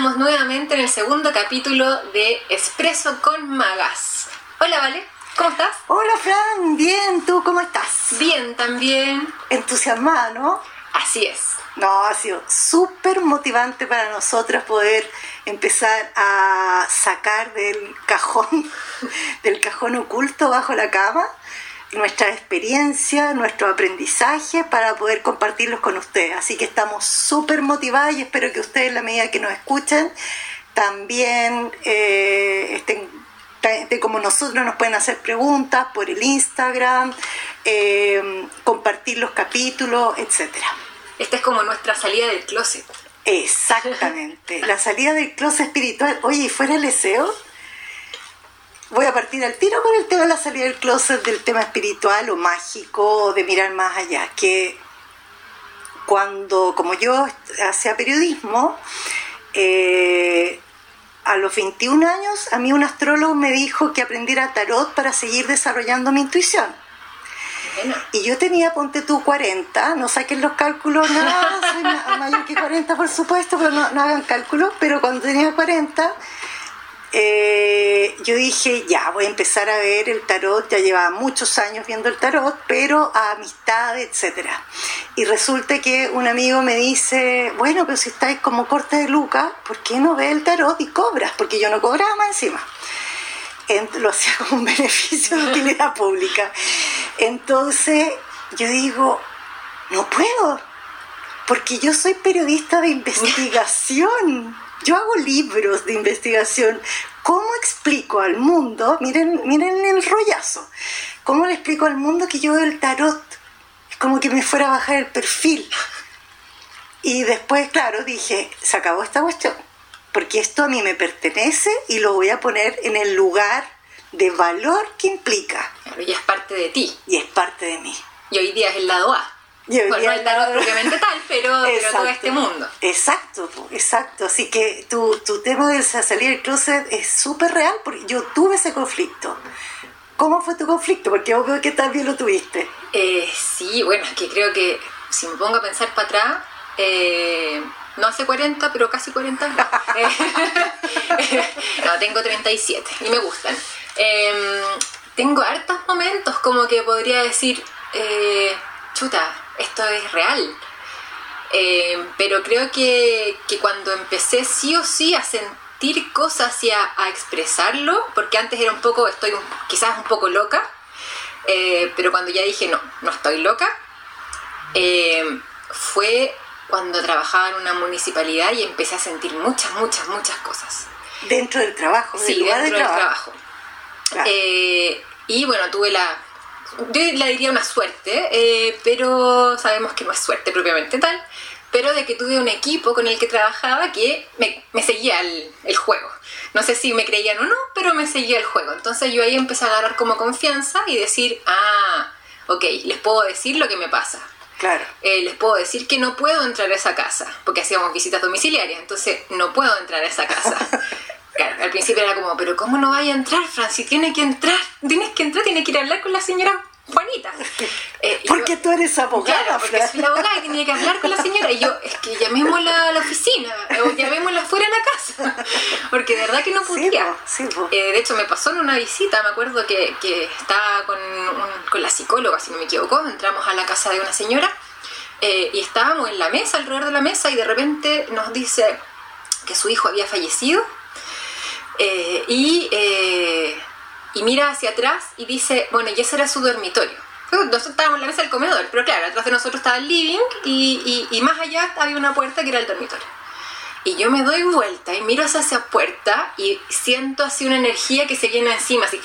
Estamos nuevamente en el segundo capítulo de Espresso con Magas. Hola, Vale, ¿cómo estás? Hola, Fran, bien, ¿tú cómo estás? Bien, también. Entusiasmada, ¿no? Así es. No, ha sido súper motivante para nosotras poder empezar a sacar del cajón, del cajón oculto bajo la cama, nuestra experiencia, nuestro aprendizaje para poder compartirlos con ustedes. Así que estamos súper motivadas y espero que ustedes, en la medida que nos escuchen, también eh, estén de como nosotros nos pueden hacer preguntas por el Instagram, eh, compartir los capítulos, etcétera. Esta es como nuestra salida del closet. Exactamente, la salida del closet espiritual. Oye, ¿y fuera el deseo? Voy a partir al tiro con el tema de la salida del closet, del tema espiritual o mágico, o de mirar más allá. Que cuando, como yo hacía periodismo, eh, a los 21 años, a mí un astrólogo me dijo que aprendiera tarot para seguir desarrollando mi intuición. Y yo tenía, ponte tú, 40, no saquen los cálculos, nada, soy mayor que 40 por supuesto, pero no, no hagan cálculos, pero cuando tenía 40 eh, yo dije, ya, voy a empezar a ver el tarot, ya llevaba muchos años viendo el tarot, pero a amistad, etc. Y resulta que un amigo me dice, bueno, pero si estáis como corte de Luca, ¿por qué no ve el tarot y cobras? Porque yo no cobraba más encima. lo hacía como un beneficio de utilidad pública. Entonces yo digo, no puedo, porque yo soy periodista de investigación yo hago libros de investigación. ¿Cómo explico al mundo? Miren, miren el rollazo. ¿Cómo le explico al mundo que yo veo el tarot? Es como que me fuera a bajar el perfil. Y después, claro, dije, se acabó esta cuestión. Porque esto a mí me pertenece y lo voy a poner en el lugar de valor que implica. Ya es parte de ti. Y es parte de mí. Y hoy día es el lado A bueno, no el tarot propiamente tal, pero, todo este mundo. Exacto, exacto. Así que tu, tu tema de salir del closet es súper real porque yo tuve ese conflicto. ¿Cómo fue tu conflicto? Porque yo creo que también lo tuviste. Eh, sí, bueno, es que creo que si me pongo a pensar para atrás, eh, no hace 40, pero casi 40 no. no, tengo 37 y me gustan. Em, tengo hartos momentos como que podría decir, eh, chuta, esto es real. Eh, pero creo que, cuando empecé sí o sí a sentir cosas y a, expresarlo, porque antes era un poco, estoy quizás un poco loca, eh, pero cuando ya dije no, no estoy loca, eh, fue cuando trabajaba en una municipalidad y empecé a sentir muchas, muchas, muchas cosas. Dentro del trabajo, sí, dentro del trabajo. y bueno, tuve la yo la diría una suerte, eh, pero sabemos que no es suerte propiamente tal, pero de que tuve un equipo con el que trabajaba que me, seguía el, el, juego. No sé si me creían o no, pero me seguía el juego. Entonces yo ahí empecé a agarrar como confianza y decir, ah, ok, les puedo decir lo que me pasa. Claro. Eh, les puedo decir que no puedo entrar a esa casa, porque hacíamos visitas domiciliarias, entonces no puedo entrar a esa casa. Claro, al principio era como, pero ¿cómo no vaya a entrar, Francis? Tiene que entrar, tienes que entrar, tiene que ir a hablar con la señora Juanita. Eh, porque tú eres abogada. Claro, porque soy la abogada y tenía que hablar con la señora. Y yo, es que llamémosla a la oficina o llamémosla fuera de la casa. Porque de verdad que no podía. Sí, eh, de hecho, me pasó en una visita, me acuerdo que, que estaba con, con la psicóloga, si no me equivoco. Entramos a la casa de una señora eh, y estábamos en la mesa, alrededor de la mesa, y de repente nos dice que su hijo había fallecido. Y y mira hacia atrás y dice, bueno, y ese era su dormitorio. Nosotros estábamos en la mesa del comedor, pero claro, atrás de nosotros estaba el living y, y, más allá había una puerta que era el dormitorio. Y yo me doy vuelta y miro hacia esa puerta y siento así una energía que se llena encima, así.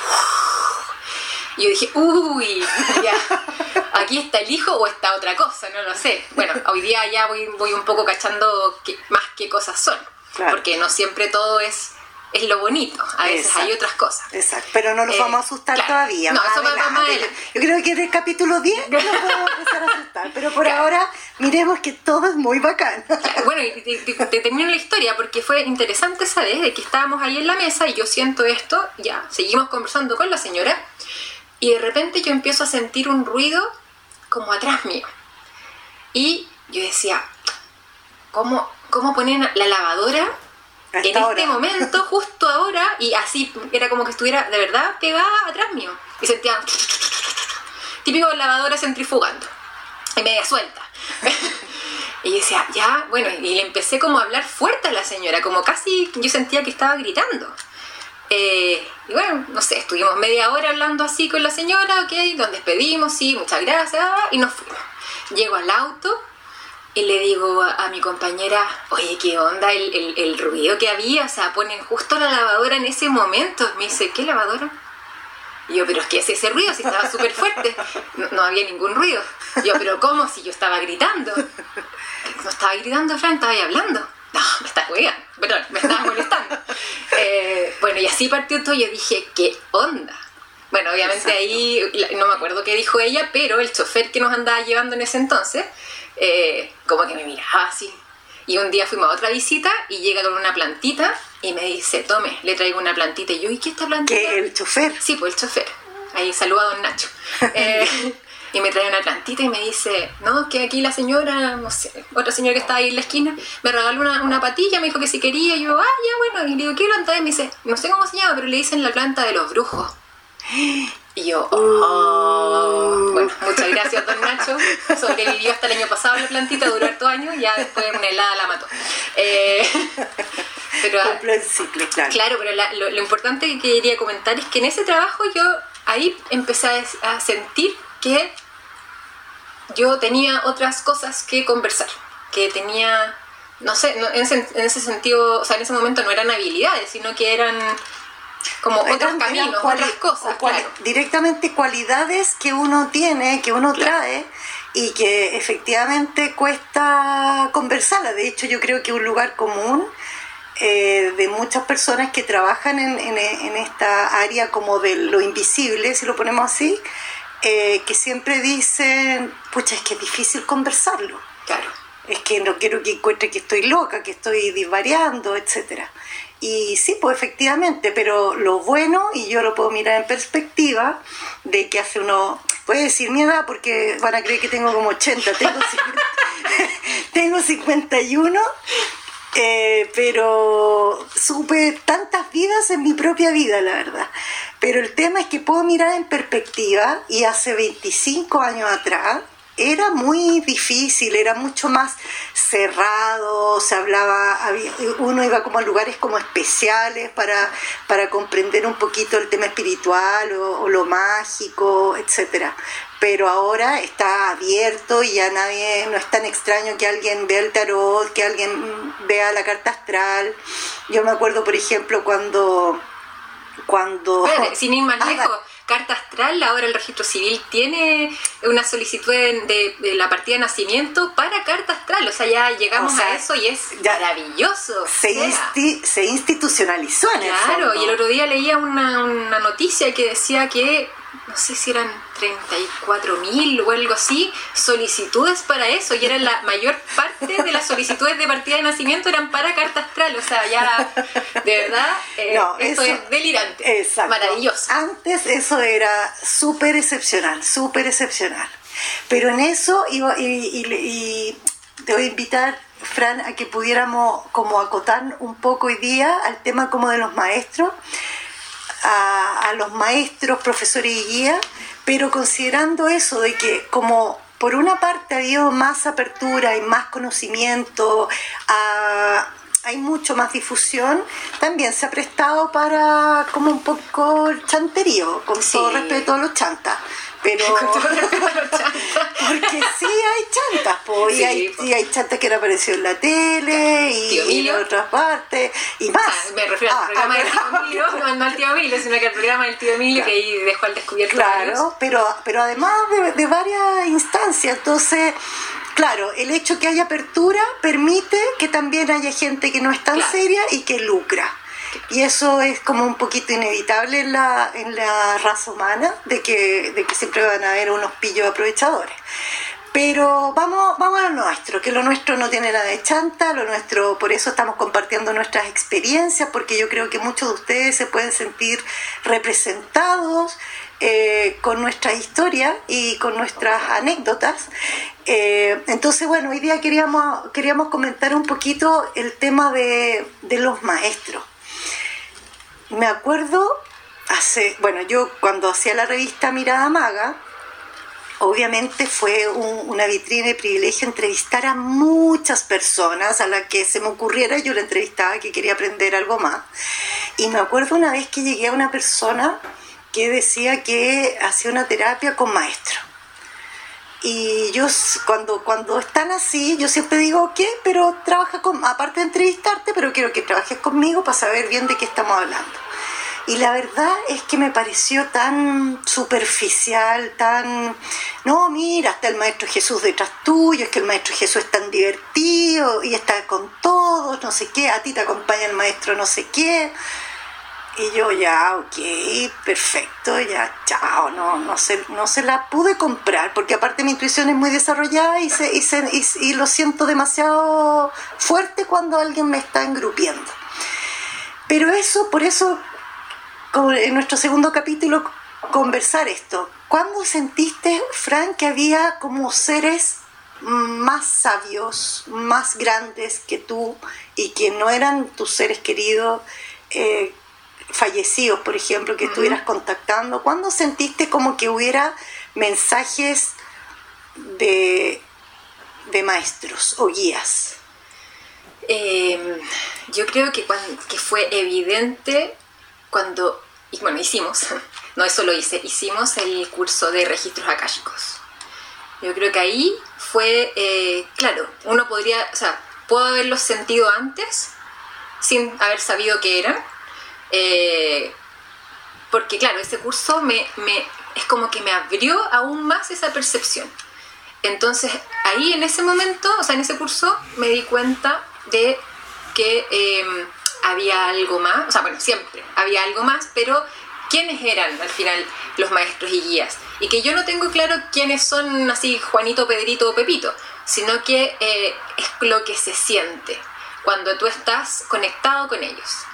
Y yo dije, uy, ya, aquí está el hijo o está otra cosa, no lo sé. Bueno, hoy día ya voy, voy un poco cachando más qué cosas son, porque no siempre todo es es lo bonito. A veces hay otras cosas. Exacto, pero no nos vamos a asustar todavía. No, eso va más Yo creo que en el capítulo 10 nos vamos a empezar a asustar, pero por ahora miremos que todo es muy bacán. bueno, y te, termino la historia porque fue interesante, ¿sabes? De que estábamos ahí en la mesa y yo siento esto, ya, seguimos conversando con la señora y de repente yo empiezo a sentir un ruido como atrás mío. Y yo decía, ¿cómo, cómo ponen la lavadora en este hora. momento, justo ahora, y así era como que estuviera de verdad pegada atrás mío. Y sentía típico lavadora centrifugando y media suelta. y yo decía, ya, bueno, y le empecé como a hablar fuerte a la señora, como casi yo sentía que estaba gritando. Eh, y bueno, no sé, estuvimos media hora hablando así con la señora, ok, nos despedimos, sí, muchas gracias, y nos fuimos. Llego al auto y le digo a, a mi compañera, oye, ¿qué onda el, el- el ruido que había? O sea, ponen justo la lavadora en ese momento. Me dice, ¿qué lavadora? Y yo, pero es que es ese ruido, si estaba súper fuerte. No, no había ningún ruido. Yo, pero ¿cómo? Si yo estaba gritando. No estaba gritando, Fran, estaba ahí hablando. No, me weando, perdón, me estaba molestando. Eh, bueno, y así partió todo. Yo dije, ¿qué onda? Bueno, obviamente Exacto. ahí, no me acuerdo qué dijo ella, pero el chofer que nos andaba llevando en ese entonces, eh, como que me miraba así. Y un día fuimos a otra visita y llega con una plantita y me dice, tome, le traigo una plantita. Y yo, ¿y qué esta plantita? Que el chofer. Sí, pues el chofer. Ahí saluda a don Nacho. Eh, y me trae una plantita y me dice, no, que aquí la señora, no sé, otra señora que estaba ahí en la esquina, me regaló una, una patilla, me dijo que si quería. Y yo, ah, ya, bueno. Y le digo, ¿qué planta es? Me dice, no sé cómo se llama, pero le dicen la planta de los brujos. Y yo, oh. bueno, muchas gracias, don Nacho. Sobrevivió hasta el año pasado la plantita, duró harto años, ya después una helada la mató. Eh, pero Cumplió el ciclo, claro. Claro, pero la- lo, lo importante que quería comentar es que en ese trabajo yo ahí empecé a, a sentir que yo tenía otras cosas que conversar, que tenía, no sé, en ese sentido, o sea, en ese momento no eran habilidades, sino que eran como otros Eran- eran caminos, otras cosas, claro. Directamente cualidades que uno tiene, que uno Claro. trae y que efectivamente cuesta conversarla. De hecho, yo creo que un lugar común eh, de muchas personas que trabajan en, en- en esta área como de lo invisible, si lo ponemos así, eh, que siempre dicen, pucha, es que es difícil conversarlo Claro. es que no quiero que encuentre que estoy loca, que estoy disvariando, etcétera. Y sí, pues efectivamente, pero lo bueno, y yo lo puedo mirar en perspectiva, de que hace uno, a decir mi edad porque van a creer que tengo como 80, tengo, 50 tengo 51, eh, pero supe tantas vidas en mi propia vida, la verdad. Pero el tema es que puedo mirar en perspectiva y hace 25 años atrás era muy difícil, era mucho más cerrado, se hablaba, había- uno iba como a lugares como especiales para, para comprender un poquito el tema espiritual o, o lo mágico, etcétera. Pero ahora está abierto y ya nadie, no es tan extraño que alguien vea el tarot, que alguien vea la carta astral. Yo me acuerdo, por ejemplo, cuando cuando sin ir más Ah, lejos, carta astral, ahora el registro civil tiene una solicitud de, de- de la partida de nacimiento para carta astral. O sea, ya llegamos O sea, a eso y es maravilloso. se, insti- se institucionalizó en el Claro, y el otro día leía una, una noticia que decía que, no sé si eran 34 mil o algo así, solicitudes para eso, y era la mayor parte de las solicitudes de partida de nacimiento eran para carta astral, o sea, ya, de verdad, eh, No, esto eso- es delirante, Exacto. maravilloso. Antes eso era súper excepcional, súper excepcional. Pero en eso iba- y, y- y te voy a invitar, Fran, a que pudiéramos como acotar un poco hoy día al tema como de los maestros, a, a los maestros, profesores y guías, pero considerando eso de que como por una parte ha habido más apertura y más conocimiento, ah, hay mucho más difusión, también se ha prestado para como un poco el chanterío, con Sí. todo respeto a los chantas. Pero porque sí hay chantas, po, y, Sí, hay, po. y hay chantas que han aparecido en la tele y, en otras partes y más. Sea, me refiero Ah, al programa ah, del tío Emilio, no, no al tío Emilio, sino que al programa del tío Emilio que ahí dejó al descubierto. Claro, pero, pero además de, de varias instancias, entonces, claro, el hecho que haya apertura permite que también haya gente que no es tan Claro. seria y que lucra. Y eso es como un poquito inevitable en la, en la raza humana, de que, de que siempre van a haber unos pillos aprovechadores. Pero vamos, vamos a lo nuestro, que lo nuestro no tiene nada de chanta, lo nuestro, por eso estamos compartiendo nuestras experiencias, porque yo creo que muchos de ustedes se pueden sentir representados eh, con nuestra historia y con nuestras anécdotas. Eh, entonces, bueno, hoy día queríamos, queríamos comentar un poquito el tema de, de los maestros. Me acuerdo hace, bueno, yo cuando hacía la revista Mirada Maga, obviamente fue una vitrina de privilegio entrevistar a muchas personas a las que se me ocurriera, yo la entrevistaba que quería aprender algo más. Y me acuerdo una vez que llegué a una persona que decía que hacía una terapia con maestro. Y yo cuando, cuando están así, yo siempre digo, ¿qué? Pero trabaja con, aparte de entrevistarte, pero quiero que trabajes conmigo para saber bien de qué estamos hablando. Y la verdad es que me pareció tan superficial, tan, no, mira, está el Maestro Jesús detrás tuyo, es que el Maestro Jesús es tan divertido y está con todos, no sé qué, a ti te acompaña el Maestro no sé qué. Y yo ya, ok, perfecto, ya, chao, no, no, se, no se la pude comprar, porque aparte mi intuición es muy desarrollada y, se, y, se, y lo siento demasiado fuerte cuando alguien me está engrupiendo. Pero eso, por eso en nuestro segundo capítulo conversar esto. ¿Cuándo sentiste, Frank, que había como seres más sabios, más grandes que tú y que no eran tus seres queridos, eh, fallecidos, por ejemplo, que estuvieras contactando? ¿Cuándo sentiste como que hubiera mensajes de, de maestros o guías? Em, yo creo que, que fue evidente cuando y bueno, hicimos, no eso lo hice, hicimos el curso de registros akáshicos. Yo creo que ahí fue, eh, claro, uno podría, o sea, puedo haberlos sentido antes sin haber sabido qué eran, eh, porque claro, ese curso me, me, es como que me abrió aún más esa percepción. Entonces, ahí en ese momento, o sea, en ese curso, me di cuenta de que em, había algo más, o sea, bueno, siempre había algo más, pero ¿quiénes eran al final los maestros y guías? Y que yo no tengo claro quiénes son así Juanito, Pedrito o Pepito, sino que eh, es lo que se siente cuando tú estás conectado con ellos.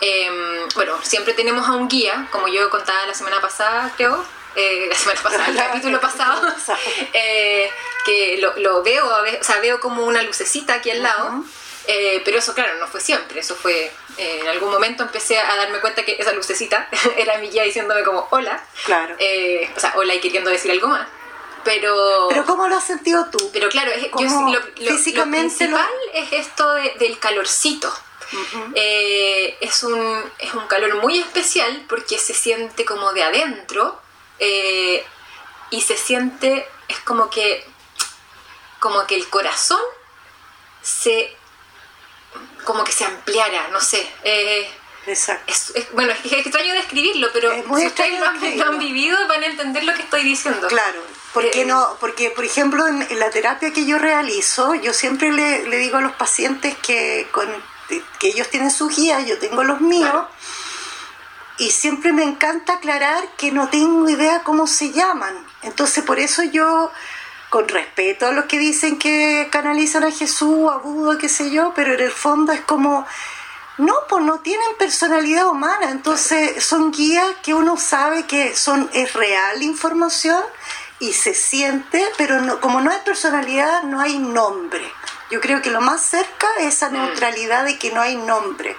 Em, bueno, siempre tenemos a un guía, como yo contaba la semana pasada, creo, eh, la semana pasada, el capítulo pasado, eh, que lo, lo, veo, o sea, veo como una lucecita aquí al lado. Eh, pero eso, claro, no fue siempre. Eso fue. Eh, en algún momento empecé a darme cuenta que esa lucecita era mi guía diciéndome como hola. Claro. Eh, o sea, hola y queriendo decir algo más. Pero. Pero ¿cómo lo has sentido tú? Pero claro, es, lo, físicamente lo principal es esto del calorcito. Es, un, es un calor muy especial porque se siente como de adentro y se siente, es como que, como que el corazón se como que se ampliara, no sé. Eh, Exacto. bueno, es, extraño describirlo, pero si ustedes lo han, vivido van a entender lo que estoy diciendo. Claro, porque, eh, no, porque por ejemplo en, la terapia que yo realizo, yo siempre le, le digo a los pacientes que, con, que ellos tienen sus guías, yo tengo los míos. Y siempre me encanta aclarar que no tengo idea cómo se llaman. Entonces, por eso yo con respeto a los que dicen que canalizan a Jesús, a Buda, qué sé yo, pero en el fondo es como, no, pues no tienen personalidad humana, entonces son guías que uno sabe que son, es real información y se siente, pero no, como no hay personalidad, no hay nombre. Yo creo que lo más cerca es esa mm. neutralidad de que no hay nombre.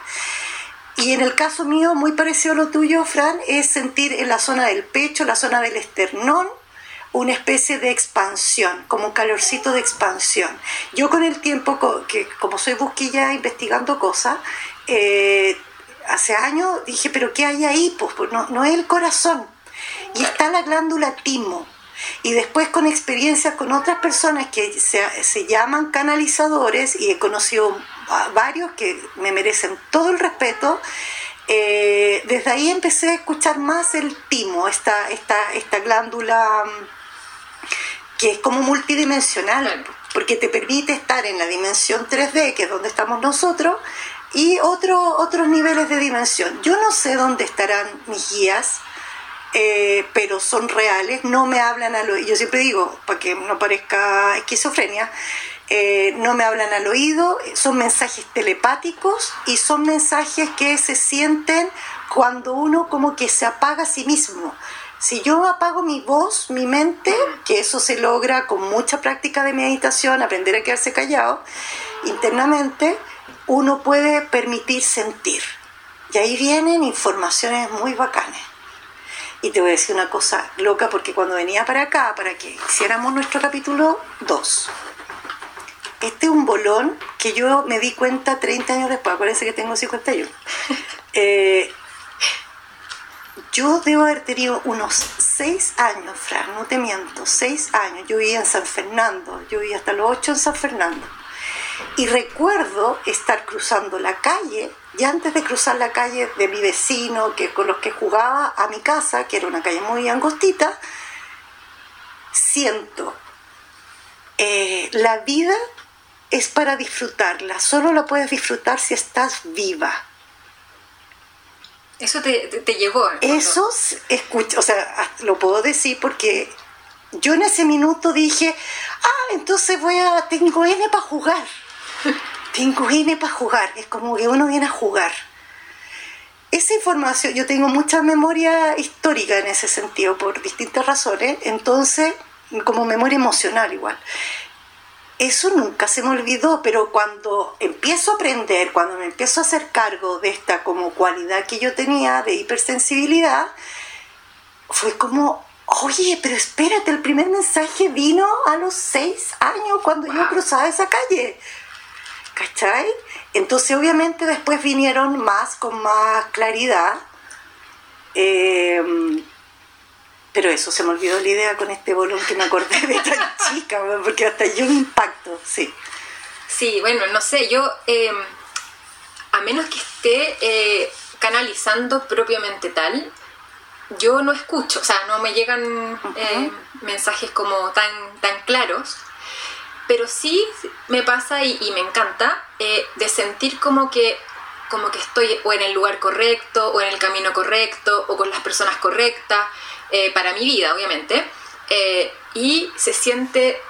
Y en el caso mío, muy parecido a lo tuyo, Fran, es sentir en la zona del pecho, la zona del esternón, una especie de expansión, como un calorcito de expansión. Yo con el tiempo, que como soy busquilla investigando cosas, eh, hace años dije, pero ¿qué hay ahí? Pues, pues no, no es el corazón. Y está la glándula timo. Y después con experiencias con otras personas que se, se llaman canalizadores, y he conocido a varios que me merecen todo el respeto, eh, desde ahí empecé a escuchar más el timo, esta, esta, esta glándula que es como multidimensional, porque te permite estar en la dimensión 3D, que es donde estamos nosotros, y otro, otros niveles de dimensión. Yo no sé dónde estarán mis guías, eh, pero son reales, no me hablan al oído. Yo siempre digo, para que no parezca esquizofrenia, eh, no me hablan al oído, son mensajes telepáticos y son mensajes que se sienten cuando uno como que se apaga a sí mismo Si yo apago mi voz, mi mente, que eso se logra con mucha práctica de meditación, aprender a quedarse callado internamente, uno puede permitir sentir. Y ahí vienen informaciones muy bacanas. Y te voy a decir una cosa loca, porque cuando venía para acá, para que hiciéramos nuestro capítulo 2, este es un bolón que yo me di cuenta 30 años después, acuérdense que tengo 51. Eh, yo debo haber tenido unos 6 años, Fran, no te miento, 6 años. Yo vivía en San Fernando, yo vivía hasta los 8 en San Fernando. Y recuerdo estar cruzando la calle, y antes de cruzar la calle de mi vecino, que con los que jugaba a mi casa, que era una calle muy angostita, siento, eh, la vida es para disfrutarla, solo la puedes disfrutar si estás viva. Eso te, te, llegó. Eso, escucha, o sea, lo puedo decir porque yo en ese minuto dije, ah, entonces voy a, tengo N para jugar. tengo N para jugar. Es como que uno viene a jugar. Esa información, yo tengo mucha memoria histórica en ese sentido, por distintas razones, entonces, como memoria emocional igual eso nunca se me olvidó, pero cuando empiezo a aprender, cuando me empiezo a hacer cargo de esta como cualidad que yo tenía de hipersensibilidad, fue como, oye, pero espérate, el primer mensaje vino a los seis años cuando yo cruzaba esa calle. ¿Cachai? Entonces obviamente después vinieron más con más claridad. Eh, pero eso, se me olvidó la idea con este bolón que me acordé de tan chica, porque hasta yo me impacto, sí. Sí, bueno, no sé, yo, em, a menos que esté eh, canalizando propiamente tal, yo no escucho, o sea, no me llegan eh, mensajes como tan, tan claros, pero sí me pasa y, y me encanta eh, de sentir como que como que estoy o en el lugar correcto, o en el camino correcto, o con las personas correctas, eh, para mi vida, obviamente. Eh, y se siente,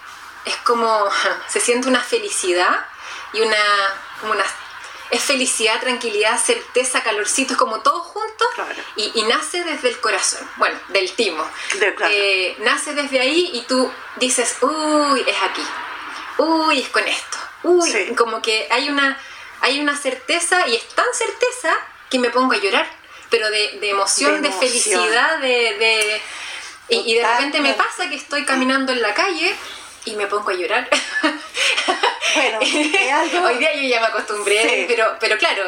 es como, se siente una felicidad y una, una es felicidad, tranquilidad, certeza, calorcito, es como todo junto y, nace desde el corazón, bueno, del timo. Eh, nace desde ahí y tú dices, uy, es aquí, uy, es con esto, uy, como que hay una, hay una certeza y es tan certeza que me pongo a llorar pero de, de emoción, de, felicidad, de... Y, de repente me pasa que estoy caminando en la calle y me pongo a llorar. Bueno, hoy día yo ya me acostumbré, pero, pero claro,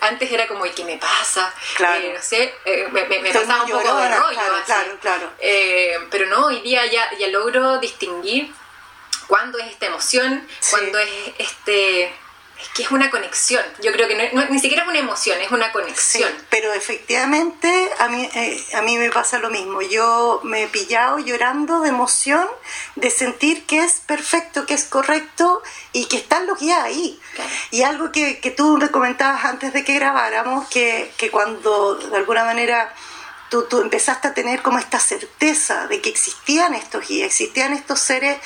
antes era como, ¿y qué me pasa? Claro. Eh, no sé, eh, me, me, pasaba un poco de rollo. Claro, claro, eh, pero no, hoy día ya, ya logro distinguir cuándo es esta emoción, cuándo es este es que es una conexión. Yo creo que no, ni siquiera es una emoción, es una conexión. pero efectivamente a mí, eh, a mí me pasa lo mismo. Yo me he pillado llorando de emoción, de sentir que es perfecto, que es correcto y que están los guías ahí. Y algo que, que, tú me comentabas antes de que grabáramos, que, que cuando de alguna manera... Tú, tú, empezaste a tener como esta certeza de que existían estos guías, existían estos seres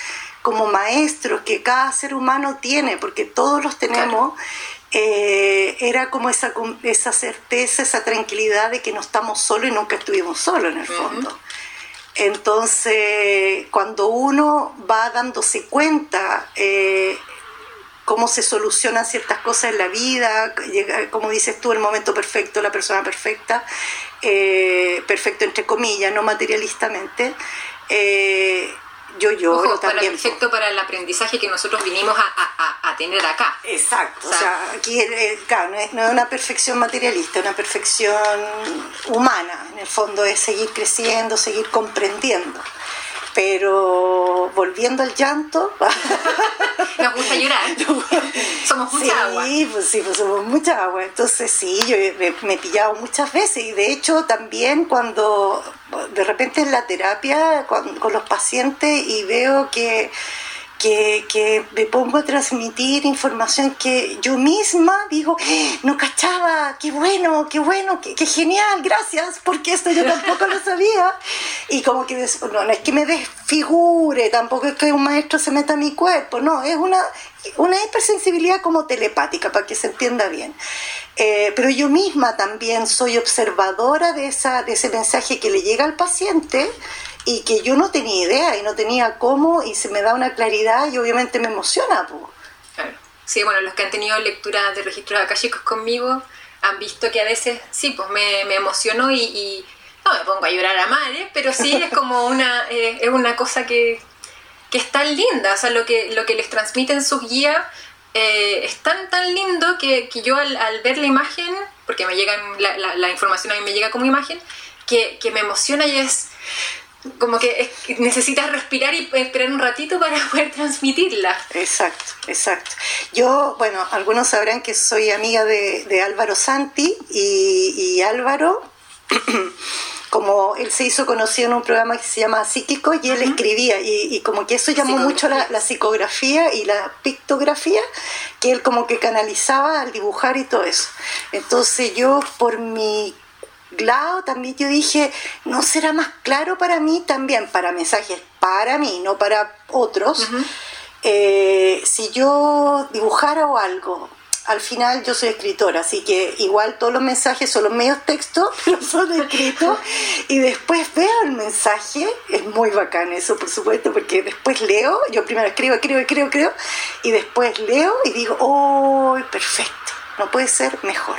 como maestros que cada ser humano tiene, porque todos los tenemos, eh, era como esa, esa certeza, esa tranquilidad de que no estamos solos y nunca estuvimos solos en el fondo. Entonces, cuando uno va dándose cuenta eh, cómo se solucionan ciertas cosas en la vida, como dices tú, el momento perfecto, la persona perfecta, eh, perfecto entre comillas, no materialistamente, yo lloro también. Para perfecto para el aprendizaje que nosotros vinimos a, a, tener acá. Exacto, o sea, aquí claro, no es, no es, una perfección materialista, es una perfección humana, en el fondo es seguir creciendo, seguir comprendiendo. Pero volviendo al llanto. Nos gusta llorar. somos mucha agua. Pues sí, pues somos mucha agua. Entonces sí, yo me, he pillado muchas veces. Y de hecho también cuando de repente en la terapia con, los pacientes y veo que que, me pongo a transmitir información que yo misma digo, ¡Eh! no cachaba, qué bueno, qué bueno, qué, genial, gracias, porque esto yo tampoco lo sabía. Y como que no, no es que me desfigure, tampoco es que un maestro se meta a mi cuerpo, no, es una, una hipersensibilidad como telepática, para que se entienda bien. Eh, pero yo misma también soy observadora de, esa, de ese mensaje que le llega al paciente y que yo no tenía idea y no tenía cómo y se me da una claridad y obviamente me emociona. Claro. Sí, bueno, los que han tenido lectura de registros chicos conmigo han visto que a veces sí, pues me, me emociono y, no me pongo a llorar a madre, pero sí es como una, eh, es una cosa que, que es tan linda, o sea, lo que, lo que les transmiten sus guías eh, es tan, lindo que, que yo al, ver la imagen, porque me llegan, la, la, la, información a mí me llega como imagen, que, que me emociona y es como que necesitas respirar y esperar un ratito para poder transmitirla. Exacto, exacto. Yo, bueno, algunos sabrán que soy amiga de, de Álvaro Santi y, y Álvaro, como él se hizo conocido en un programa que se llama Psíquico y él escribía y, y, como que eso llamó mucho la, la, psicografía y la pictografía, que él como que canalizaba al dibujar y todo eso. Entonces yo por mi lado también yo dije, ¿no será más claro para mí también, para mensajes para mí, no para otros? Eh, si yo dibujara o algo, al final yo soy escritora, así que igual todos los mensajes son los medios textos, pero son escritos, y después veo el mensaje, es muy bacán eso, por supuesto, porque después leo, yo primero escribo, escribo, escribo, escribo, y después leo y digo, ¡oh, perfecto! No puede ser mejor.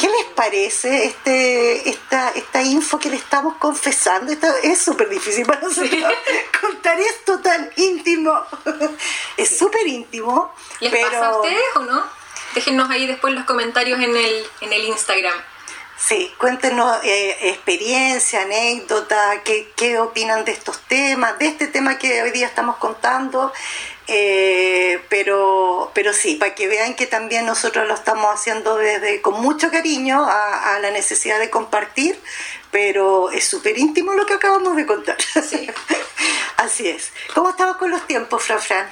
¿Qué les parece este, esta, esta info que le estamos confesando? es súper difícil para nosotros contar esto tan íntimo. es súper íntimo. ¿Les pasa a ustedes o no? Déjenos ahí después los comentarios en el, en el Instagram. Sí, cuéntenos eh, experiencia, anécdota, qué, qué opinan de estos temas, de este tema que hoy día estamos contando. Eh, pero, pero sí, para que vean que también nosotros lo estamos haciendo desde con mucho cariño a, la necesidad de compartir, pero es súper íntimo lo que acabamos de contar. Así es. ¿Cómo estamos con los tiempos, Fran Fran?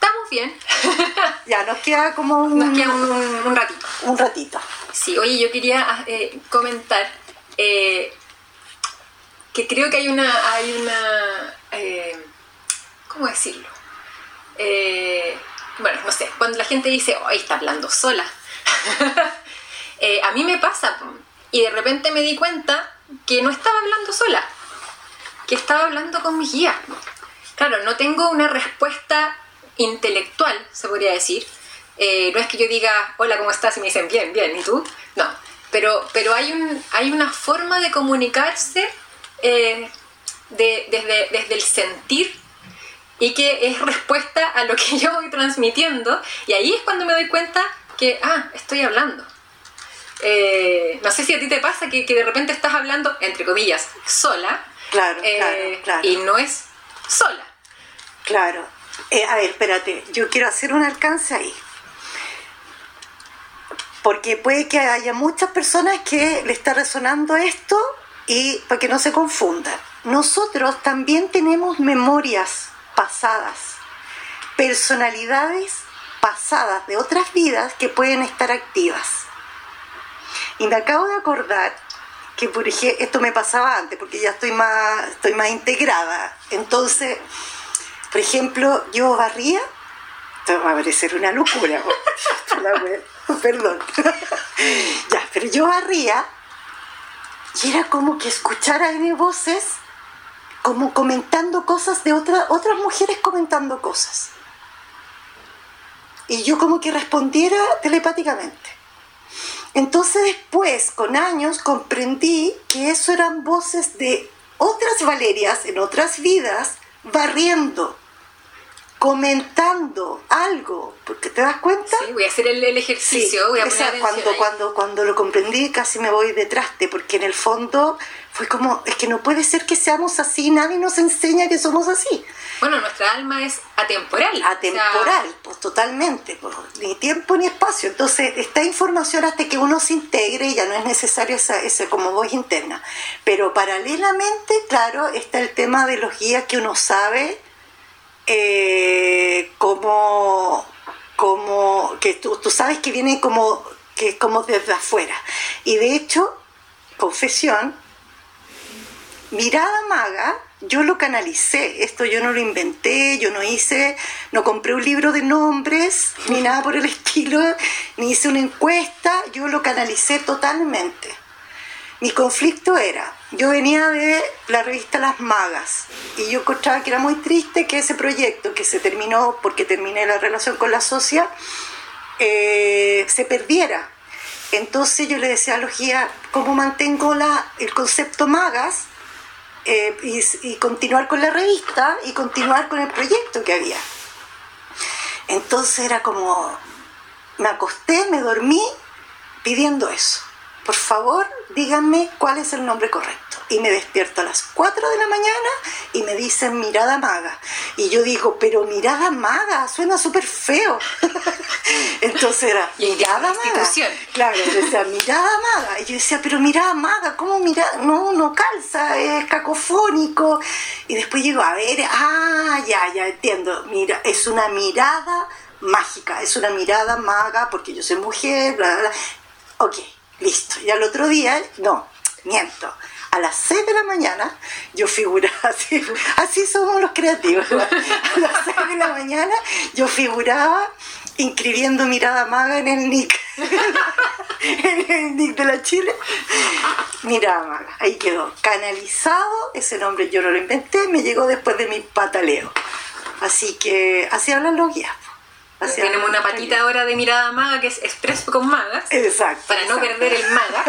Estamos bien. ya, nos queda como un, nos queda un, ratito. Un ratito. Sí, oye, yo quería eh, comentar eh, que creo que hay una, hay una, ¿cómo decirlo? Eh, bueno, no sé, cuando la gente dice, hoy está hablando sola. Eh, a mí me pasa, y de repente me di cuenta que no estaba hablando sola, que estaba hablando con mi guía. Claro, no tengo una respuesta intelectual, se podría decir. Eh, no es que yo diga, hola, ¿cómo estás? Y me dicen, bien, bien, ¿y tú? No, pero, pero hay, un, hay una forma de comunicarse de, desde, desde el sentir y que es respuesta a lo que yo voy transmitiendo y ahí es cuando me doy cuenta que, ah, estoy hablando. Eh, no sé si a ti te pasa que, de repente estás hablando, entre comillas, sola. Claro, eh, claro, Y no es sola. Claro. Eh, a ver, espérate, yo quiero hacer un alcance ahí. Porque puede que haya muchas personas que le está resonando esto y para que no se confundan. Nosotros también tenemos memorias pasadas, personalidades pasadas de otras vidas que pueden estar activas. Y me acabo de acordar que por ejemplo, esto me pasaba antes, porque ya estoy más, estoy más integrada. Entonces, por ejemplo, yo barría, esto va a parecer una locura, perdón. ya, pero yo barría y era como que escuchara en voces como comentando cosas de otra, otras mujeres comentando cosas. Y yo como que respondiera telepáticamente. Entonces después, con años, comprendí que eso eran voces de otras Valerias en otras vidas barriendo comentando algo, porque te das cuenta. Sí, voy a hacer el, ejercicio. voy a cuando, cuando, cuando lo comprendí casi me voy detrás de, porque en el fondo fue como, es que no puede ser que seamos así, nadie nos enseña que somos así. Bueno, nuestra alma es atemporal. Atemporal, pues totalmente, pues, ni tiempo ni espacio. Entonces, esta información hasta que uno se integre ya no es necesario esa, esa como voz interna. Pero paralelamente, claro, está el tema de los guías que uno sabe eh, como, como que tú, tú sabes que viene como, que es como desde afuera. Y de hecho, confesión, mirada maga, yo lo canalicé, esto yo no lo inventé, yo no hice, no compré un libro de nombres, ni nada por el estilo, ni hice una encuesta, yo lo canalicé totalmente. Mi conflicto era, yo venía de la revista Las Magas y yo encontraba que era muy triste que ese proyecto, que se terminó porque terminé la relación con la socia, eh, se perdiera. Entonces yo le decía a los guías, ¿cómo mantengo el concepto Magas eh, y continuar con la revista y continuar con el proyecto que había? Entonces era como, me acosté, me dormí pidiendo eso por favor, díganme cuál es el nombre correcto. Y me despierto a las 4 de la mañana y me dicen mirada maga. Y yo digo, pero mirada maga, suena súper feo. Entonces era, mirada maga. Claro, decía, mirada maga. Y yo decía, pero mirada maga, ¿cómo mirada? No, no calza, es cacofónico. Y después llego, a ver, ah, ya, ya entiendo. Mira, es una mirada mágica, es una mirada maga porque yo soy mujer, bla, bla, bla. Ok Listo. Y al otro día, no, miento. A las 6 de la mañana yo figuraba así, así somos los creativos. A las 6 de la mañana yo figuraba inscribiendo mirada maga en el nick. en el nick de la Chile. Mirada maga. Ahí quedó. Canalizado, ese nombre yo no lo inventé, me llegó después de mi pataleo. Así que así hablan los guías. Tenemos una patita ahora de mirada maga que es expreso con magas. Exacto. Para no perder el maga.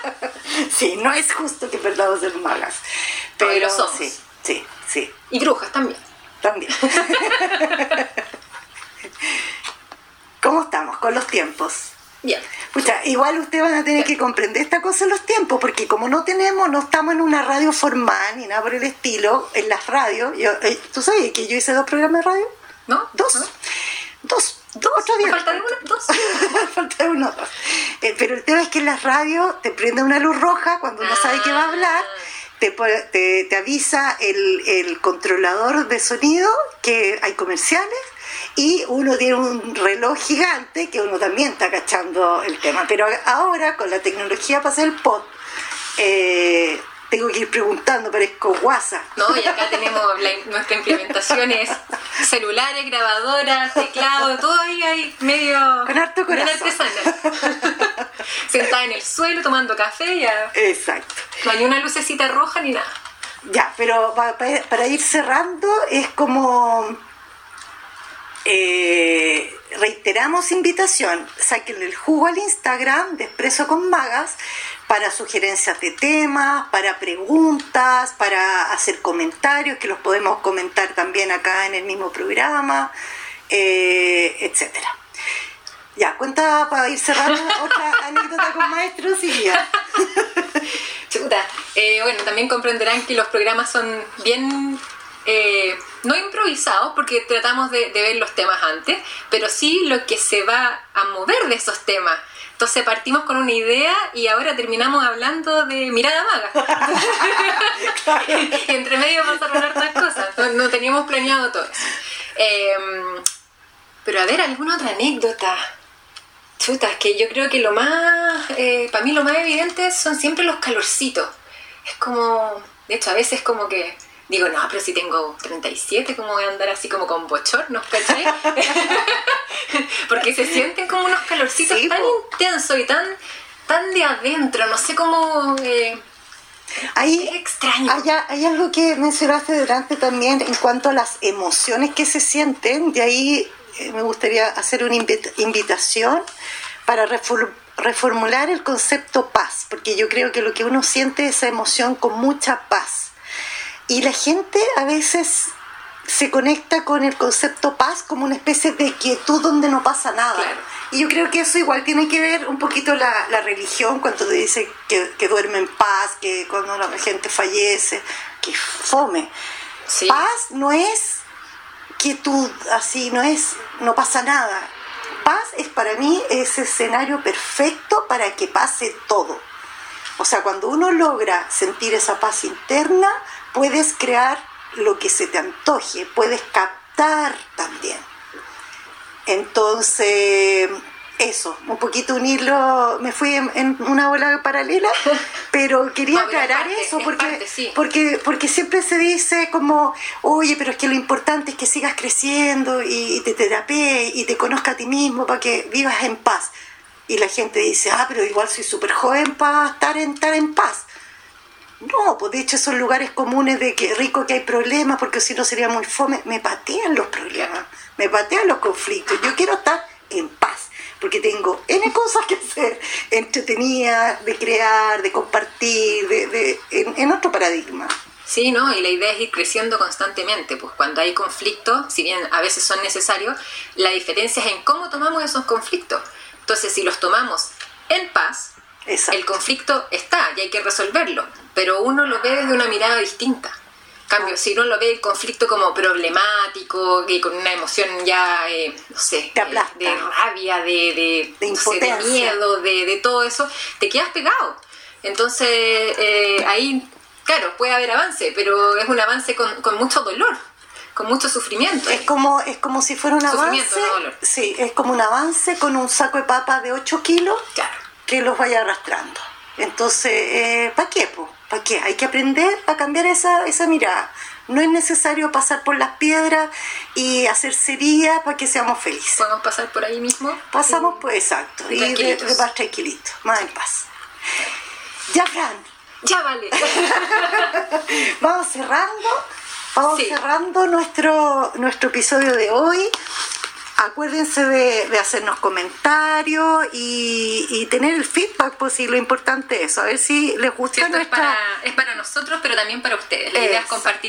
sí, no es justo que perdamos el magas. Pero, somos. Sí, sí, sí. Y brujas también. También. ¿Cómo estamos con los tiempos? Bien. igual ustedes van a tener que comprender esta cosa en los tiempos, porque como no tenemos, no estamos en una radio formal ni nada por el estilo, en las radios, yo, eh, ¿tú sabes que yo hice dos programas de radio? ¿No? Dos. Dos. Dos, día. Falta uno, dos. Falta uno, dos. Eh, pero el tema es que en las radios te prende una luz roja cuando uno sabe que va a hablar. Te, te, te, avisa el, el, controlador de sonido que hay comerciales y uno tiene un reloj gigante que uno también está cachando el tema. Pero ahora con la tecnología para hacer el pod, eh, tengo que ir preguntando, parezco guasa. No, y acá tenemos nuestra implementación es celulares, grabadoras, teclado, todo ahí hay medio... Con harto corazón. Sentada en el suelo tomando café ya. Exacto. No hay una lucecita roja ni nada. Ya, pero para, ir cerrando es como... Reiteramos invitación, saquen el jugo al Instagram de Expreso con Magas para sugerencias de temas, para preguntas, para hacer comentarios, que los podemos comentar también acá en el mismo programa, eh, etcétera. Ya, cuenta para ir cerrando otra anécdota con maestros y ya. Chuta. Eh, bueno, también comprenderán que los programas son bien eh, no improvisados porque tratamos de, de, ver los temas antes, pero sí lo que se va a mover de esos temas. Entonces partimos con una idea y ahora terminamos hablando de mirada maga. Entre medio pasaron hartas cosas, no, no, teníamos planeado todo eso. Em, pero a ver, ¿alguna otra anécdota? Chuta, es que yo creo que lo más, eh, para mí lo más evidente son siempre los calorcitos. Es como, de hecho, a veces como que digo, no, pero si tengo 37, ¿cómo voy a andar así como con bochornos, cachai? Porque se sienten como unos calorcitos tan intensos y tan, tan de adentro, no sé cómo... Eh, Ahí, extraño. Hay, hay, algo que mencionaste delante también en cuanto a las emociones que se sienten, de ahí eh, me gustaría hacer una invitación para reformular el concepto paz, porque yo creo que lo que uno siente es esa emoción con mucha paz. Y la gente a veces se conecta con el concepto paz como una especie de quietud donde no pasa nada. Y yo creo que eso igual tiene que ver un poquito la, la religión cuando te dice que, que, duerme en paz, que cuando la gente fallece, que fome. Paz no es quietud así, no es, no pasa nada. Paz es para mí ese escenario perfecto para que pase todo. O sea, cuando uno logra sentir esa paz interna, puedes crear lo que se te antoje, puedes captar también. Entonces, eso, un poquito unirlo, me fui en, una ola paralela, pero quería aclarar eso porque, porque, porque siempre se dice como, oye, pero es que lo importante es que sigas creciendo y, te terapees y te conozca a ti mismo para que vivas en paz. Y la gente dice, ah, pero igual soy súper joven para estar en, estar en paz. No, pues de hecho son lugares comunes de que rico que hay problemas, porque si no sería muy fome. Me patean los problemas, me patean los conflictos. Yo quiero estar en paz, porque tengo N cosas que hacer, entretenida, de crear, de compartir, de, en, otro paradigma. Sí, ¿no? Y la idea es ir creciendo constantemente, pues cuando hay conflictos, si bien a veces son necesarios, la diferencia es en cómo tomamos esos conflictos. Entonces, si los tomamos en paz, el conflicto está y hay que resolverlo, pero uno lo ve desde una mirada distinta. cambio, si uno lo ve el conflicto como problemático, que con una emoción ya, eh, no sé, eh, de rabia, de, de, miedo, de, todo eso, te quedas pegado. Entonces, eh, ahí, claro, puede haber avance, pero es un avance con, con mucho dolor con mucho sufrimiento. Es como, es como si fuera un avance. Sí, es como un avance con un saco de papas de 8 kilos que los vaya arrastrando. Entonces, eh, ¿para qué? ¿Para qué? Hay que aprender a cambiar esa, esa mirada. No es necesario pasar por las piedras y hacer sería para que seamos felices. ¿Podemos pasar por ahí mismo? Pasamos, pues exacto. Y de, de más tranquilito, más en paz. Ya, Fran. Ya vale. Vamos cerrando. Vamos cerrando nuestro, nuestro episodio de hoy. Acuérdense de, hacernos comentarios y, tener el feedback, pues sí, lo importante es eso, a ver si les gusta nuestra... Es para, es para nosotros, pero también para ustedes. La idea es compartir